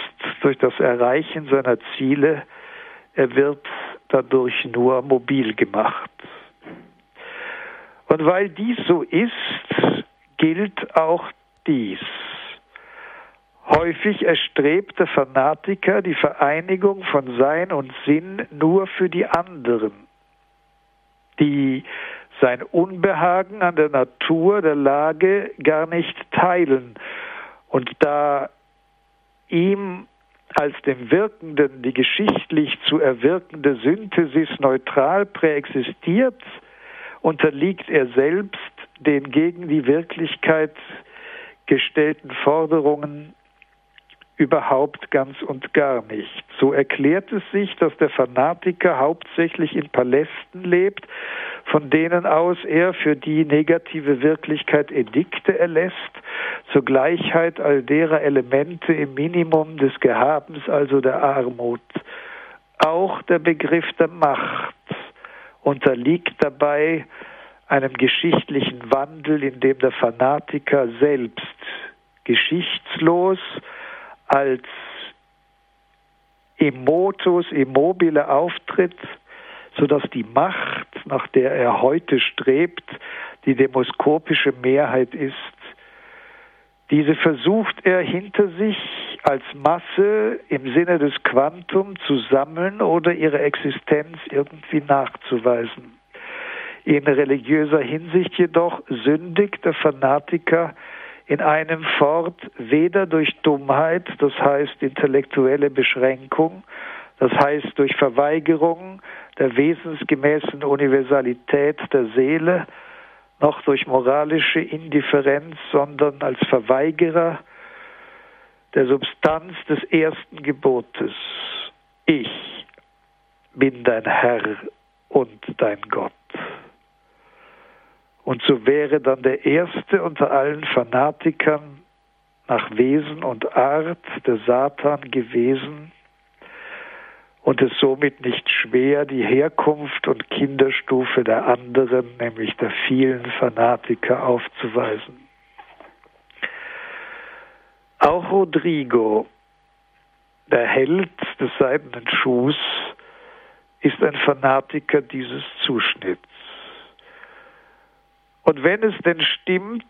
durch das Erreichen seiner Ziele, er wird dadurch nur mobil gemacht. Und weil dies so ist, gilt auch dies. Häufig erstrebt der Fanatiker die Vereinigung von Sein und Sinn nur für die anderen, die sein Unbehagen an der Natur der Lage gar nicht teilen und da ihm als dem Wirkenden die geschichtlich zu erwirkende Synthesis neutral präexistiert, unterliegt er selbst den gegen die Wirklichkeit gestellten Forderungen überhaupt ganz und gar nicht. So erklärt es sich, dass der Fanatiker hauptsächlich in Palästen lebt, von denen aus er für die negative Wirklichkeit Edikte erlässt, zur Gleichheit all derer Elemente im Minimum des Gehabens, also der Armut. Auch der Begriff der Macht unterliegt dabei einem geschichtlichen Wandel, in dem der Fanatiker selbst geschichtslos als Emotus immobile auftritt, sodass die Macht, nach der er heute strebt, die demoskopische Mehrheit ist. Diese versucht er hinter sich als Masse im Sinne des Quantum zu sammeln oder ihre Existenz irgendwie nachzuweisen. In religiöser Hinsicht jedoch sündigt der Fanatiker in einem fort weder durch Dummheit, das heißt intellektuelle Beschränkung, das heißt durch Verweigerung der wesensgemäßen Universalität der Seele, noch durch moralische Indifferenz, sondern als Verweigerer der Substanz des ersten Gebotes. Ich bin dein Herr und dein Gott. Und so wäre dann der erste unter allen Fanatikern nach Wesen und Art der Satan gewesen und es somit nicht schwer, die Herkunft und Kinderstufe der anderen, nämlich der vielen Fanatiker, aufzuweisen. Auch Rodrigo, der Held des seidenen Schuhs, ist ein Fanatiker dieses Zuschnitts. Und wenn es denn stimmt,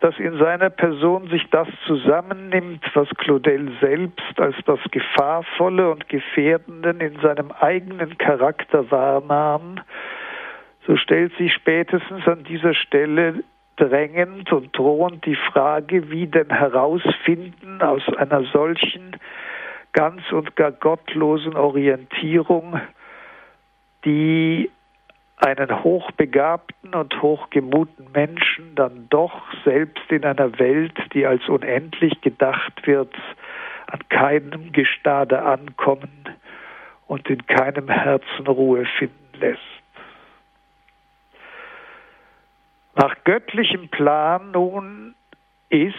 dass in seiner Person sich das zusammennimmt, was Claudel selbst als das Gefahrvolle und Gefährdenden in seinem eigenen Charakter wahrnahm, so stellt sich spätestens an dieser Stelle drängend und drohend die Frage, wie denn herausfinden aus einer solchen ganz und gar gottlosen Orientierung, die einen hochbegabten und hochgemuten Menschen dann doch selbst in einer Welt, die als unendlich gedacht wird, an keinem Gestade ankommen und in keinem Herzen Ruhe finden lässt. Nach göttlichem Plan nun ist,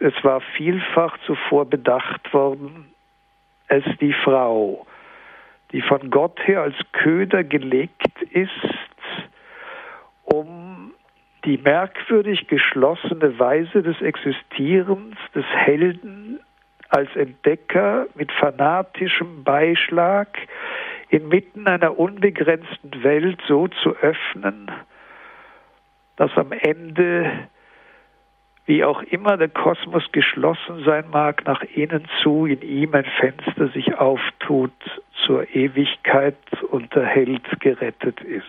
es war vielfach zuvor bedacht worden, es die Frau, die von Gott her als Köder gelegt ist, um die merkwürdig geschlossene Weise des Existierens des Helden als Entdecker mit fanatischem Beischlag inmitten einer unbegrenzten Welt so zu öffnen, dass am Ende wie auch immer der Kosmos geschlossen sein mag, nach innen zu in ihm ein Fenster sich auftut zur Ewigkeit und der Held gerettet ist.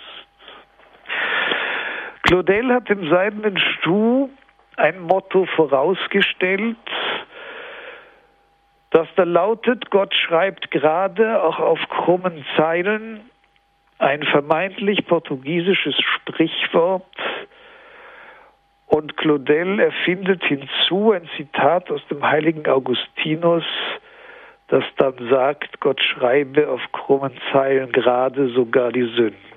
Claudel hat im seidenen Stuh ein Motto vorausgestellt, das da lautet, Gott schreibt gerade auch auf krummen Zeilen ein vermeintlich portugiesisches Sprichwort, und Claudel erfindet hinzu ein Zitat aus dem heiligen Augustinus, das dann sagt, Gott schreibe auf krummen Zeilen gerade sogar die Sünden.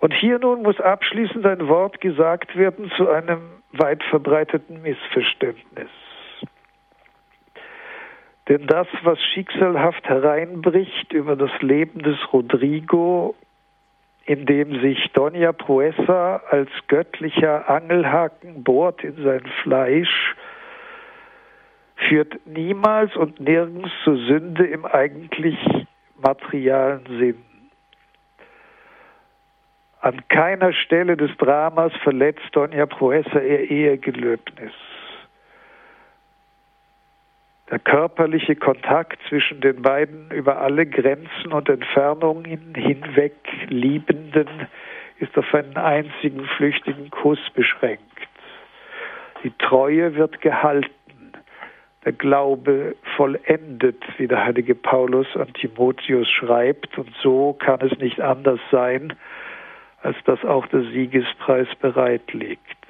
Und hier nun muss abschließend ein Wort gesagt werden zu einem weit verbreiteten Missverständnis. Denn das, was schicksalhaft hereinbricht über das Leben des Rodrigo, in dem sich Doña Proessa als göttlicher Angelhaken bohrt in sein Fleisch, führt niemals und nirgends zur Sünde im eigentlich materialen Sinn. An keiner Stelle des Dramas verletzt Doña Proessa ihr Ehegelöbnis. Der körperliche Kontakt zwischen den beiden über alle Grenzen und Entfernungen hinweg Liebenden ist auf einen einzigen flüchtigen Kuss beschränkt. Die Treue wird gehalten der Glaube vollendet, wie der heilige Paulus an Timotheus schreibt. Und so kann es nicht anders sein, als dass auch der Siegespreis bereit liegt.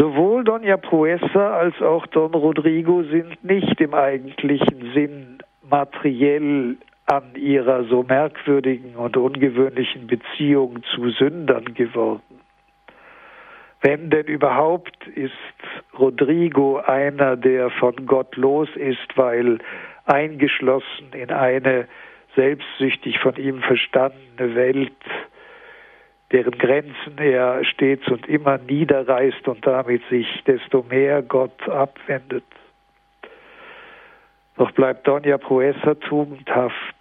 Sowohl Dona Proessa als auch Don Rodrigo sind nicht im eigentlichen Sinn materiell an ihrer so merkwürdigen und ungewöhnlichen Beziehung zu Sündern geworden. Wenn denn überhaupt ist Rodrigo einer, der von Gott los ist, weil eingeschlossen in eine selbstsüchtig von ihm verstandene Welt, deren Grenzen er stets und immer niederreißt und damit sich desto mehr Gott abwendet. Doch bleibt Donja Proessa tugendhaft,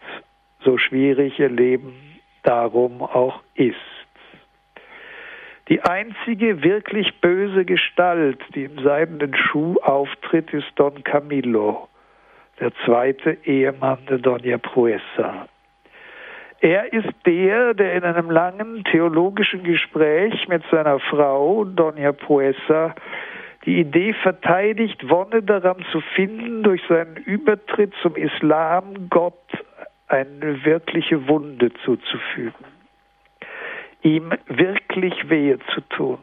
so schwierig ihr Leben darum auch ist. Die einzige wirklich böse Gestalt, die im seidenen Schuh auftritt, ist Don Camillo, der zweite Ehemann der Dona Proessa. Er ist der, der in einem langen theologischen Gespräch mit seiner Frau, Dona Proessa, die Idee verteidigt, Wonne daran zu finden, durch seinen Übertritt zum Islam Gott eine wirkliche Wunde zuzufügen ihm wirklich wehe zu tun.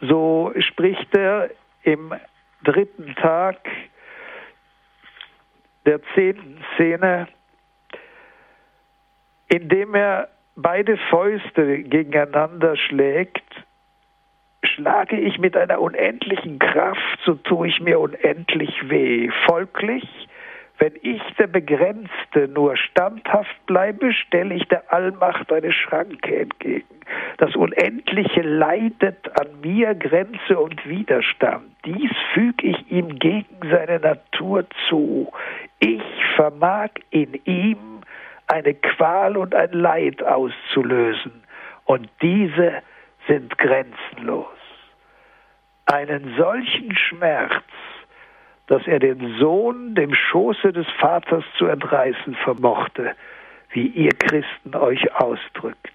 So spricht er im dritten Tag der zehnten Szene, indem er beide Fäuste gegeneinander schlägt, schlage ich mit einer unendlichen Kraft, so tue ich mir unendlich weh. Folglich wenn ich der Begrenzte nur standhaft bleibe, stelle ich der Allmacht eine Schranke entgegen. Das Unendliche leidet an mir Grenze und Widerstand. Dies füge ich ihm gegen seine Natur zu. Ich vermag in ihm eine Qual und ein Leid auszulösen. Und diese sind grenzenlos. Einen solchen Schmerz dass er den Sohn dem Schoße des Vaters zu entreißen vermochte, wie ihr Christen euch ausdrückt.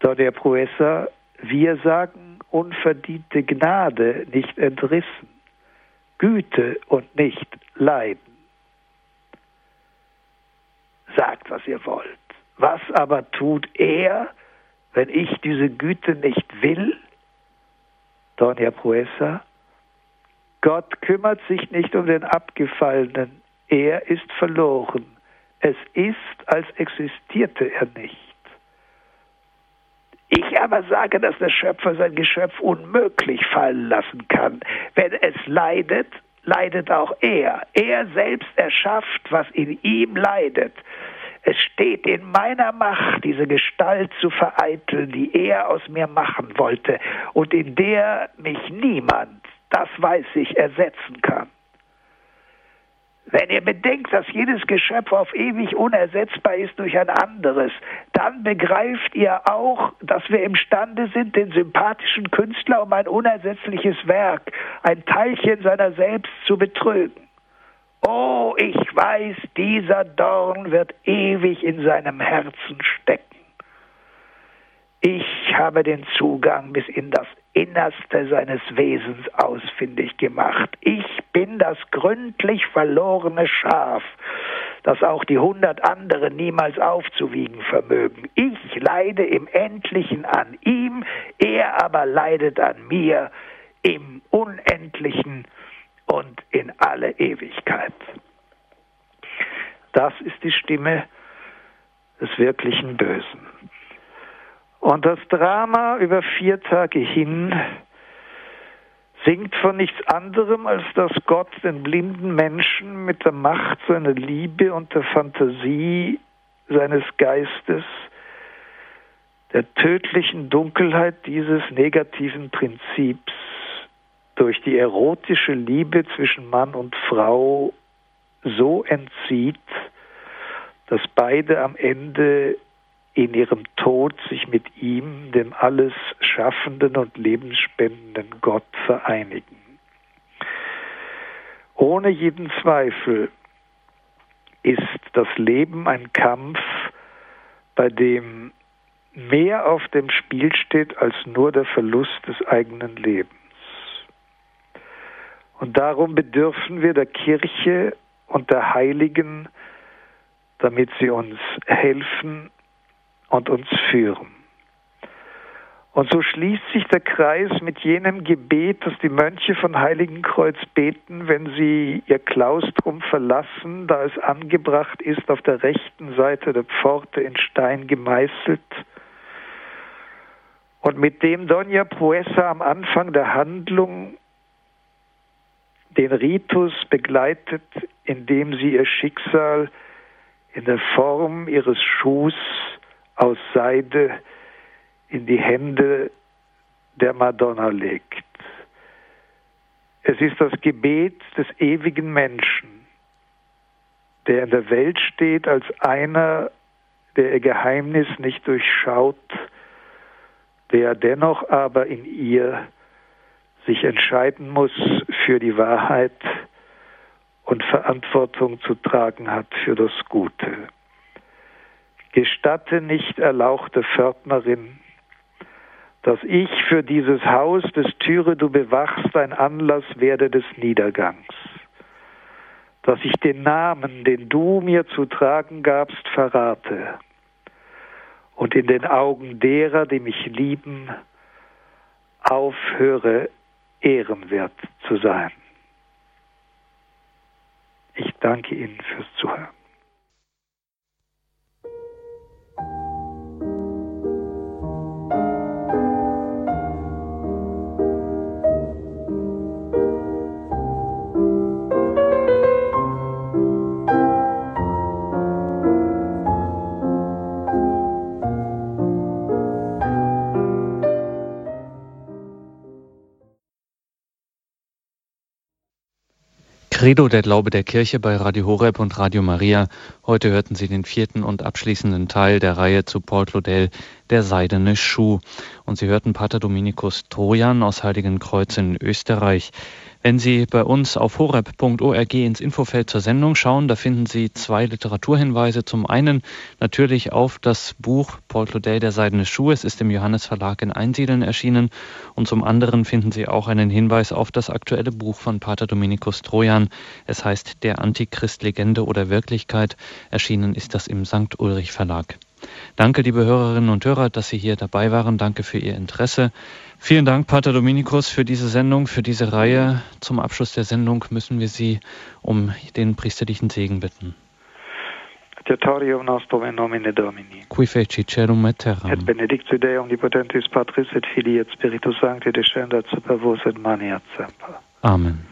Doch der Proessa, wir sagen unverdiente Gnade, nicht entrissen, Güte und nicht Leiden. Sagt, was ihr wollt. Was aber tut er, wenn ich diese Güte nicht will? Donia Proessa, Gott kümmert sich nicht um den Abgefallenen. Er ist verloren. Es ist, als existierte er nicht. Ich aber sage, dass der Schöpfer sein Geschöpf unmöglich fallen lassen kann. Wenn es leidet, leidet auch er. Er selbst erschafft, was in ihm leidet. Es steht in meiner Macht, diese Gestalt zu vereiteln, die er aus mir machen wollte und in der mich niemand das weiß ich, ersetzen kann. Wenn ihr bedenkt, dass jedes Geschöpf auf ewig unersetzbar ist durch ein anderes, dann begreift ihr auch, dass wir imstande sind, den sympathischen Künstler um ein unersetzliches Werk, ein Teilchen seiner selbst zu betrügen. Oh, ich weiß, dieser Dorn wird ewig in seinem Herzen stecken. Ich habe den Zugang bis in das Innerste seines Wesens ausfindig gemacht. Ich bin das gründlich verlorene Schaf, das auch die hundert anderen niemals aufzuwiegen vermögen. Ich leide im Endlichen an ihm, er aber leidet an mir. im Unendlichen und in alle Ewigkeit. Das ist die Stimme des wirklichen Bösen. Und das Drama über vier Tage hin singt von nichts anderem, als dass Gott den blinden Menschen mit der Macht seiner Liebe und der Fantasie seines Geistes der tödlichen Dunkelheit dieses negativen Prinzips durch die erotische Liebe zwischen Mann und Frau so entzieht, dass beide am Ende in ihrem Tod sich mit ihm, dem alles schaffenden und lebensspendenden Gott, vereinigen. Ohne jeden Zweifel ist das Leben ein Kampf, bei dem mehr auf dem Spiel steht als nur der Verlust des eigenen Lebens. Und darum bedürfen wir der Kirche und der Heiligen, damit sie uns helfen und uns führen. Und so schließt sich der Kreis mit jenem Gebet, das die Mönche von Heiligenkreuz beten, wenn sie ihr Klaustrum verlassen, da es angebracht ist auf der rechten Seite der Pforte in Stein gemeißelt. Und mit dem Donja Puesa am Anfang der Handlung den Ritus begleitet, indem sie ihr Schicksal in der Form ihres Schuhs aus Seide in die Hände der Madonna legt. Es ist das Gebet des ewigen Menschen, der in der Welt steht als einer, der ihr Geheimnis nicht durchschaut, der dennoch aber in ihr sich entscheiden muss für die Wahrheit und Verantwortung zu tragen hat für das Gute. Gestatte nicht, erlauchte Pförtnerin, dass ich für dieses Haus, des Türe du bewachst, ein Anlass werde des Niedergangs, dass ich den Namen, den du mir zu tragen gabst, verrate und in den Augen derer, die mich lieben, aufhöre, ehrenwert zu sein. Ich danke Ihnen fürs Zuhören. Credo, der Glaube der Kirche bei Radio Horeb und Radio Maria. Heute hörten Sie den vierten und abschließenden Teil der Reihe zu Paul Claudel, der seidene Schuh. Und Sie hörten Pater Dominikus Trojan aus Heiligenkreuz in Österreich. Wenn Sie bei uns auf horeb.org ins Infofeld zur Sendung schauen, da finden Sie zwei Literaturhinweise. Zum einen natürlich auf das Buch Paul Claudel, der seidene Schuh. Es ist im Johannes Verlag in Einsiedeln erschienen. Und zum anderen finden Sie auch einen Hinweis auf das aktuelle Buch von Pater Dominikus Trojan. Es heißt Der Antichrist Legende oder Wirklichkeit. Erschienen ist das im St. Ulrich Verlag. Danke, liebe Hörerinnen und Hörer, dass Sie hier dabei waren. Danke für Ihr Interesse. Vielen Dank, Pater Dominikus, für diese Sendung, für diese Reihe. Zum Abschluss der Sendung müssen wir Sie um den priesterlichen Segen bitten. Adiutorium nostrum in nomine Domini. Qui feci celum et terram. Et benedictio Dei omnipotentis Patris et Filii et Spiritus Sancti descendat super vos et mani et semper. Amen.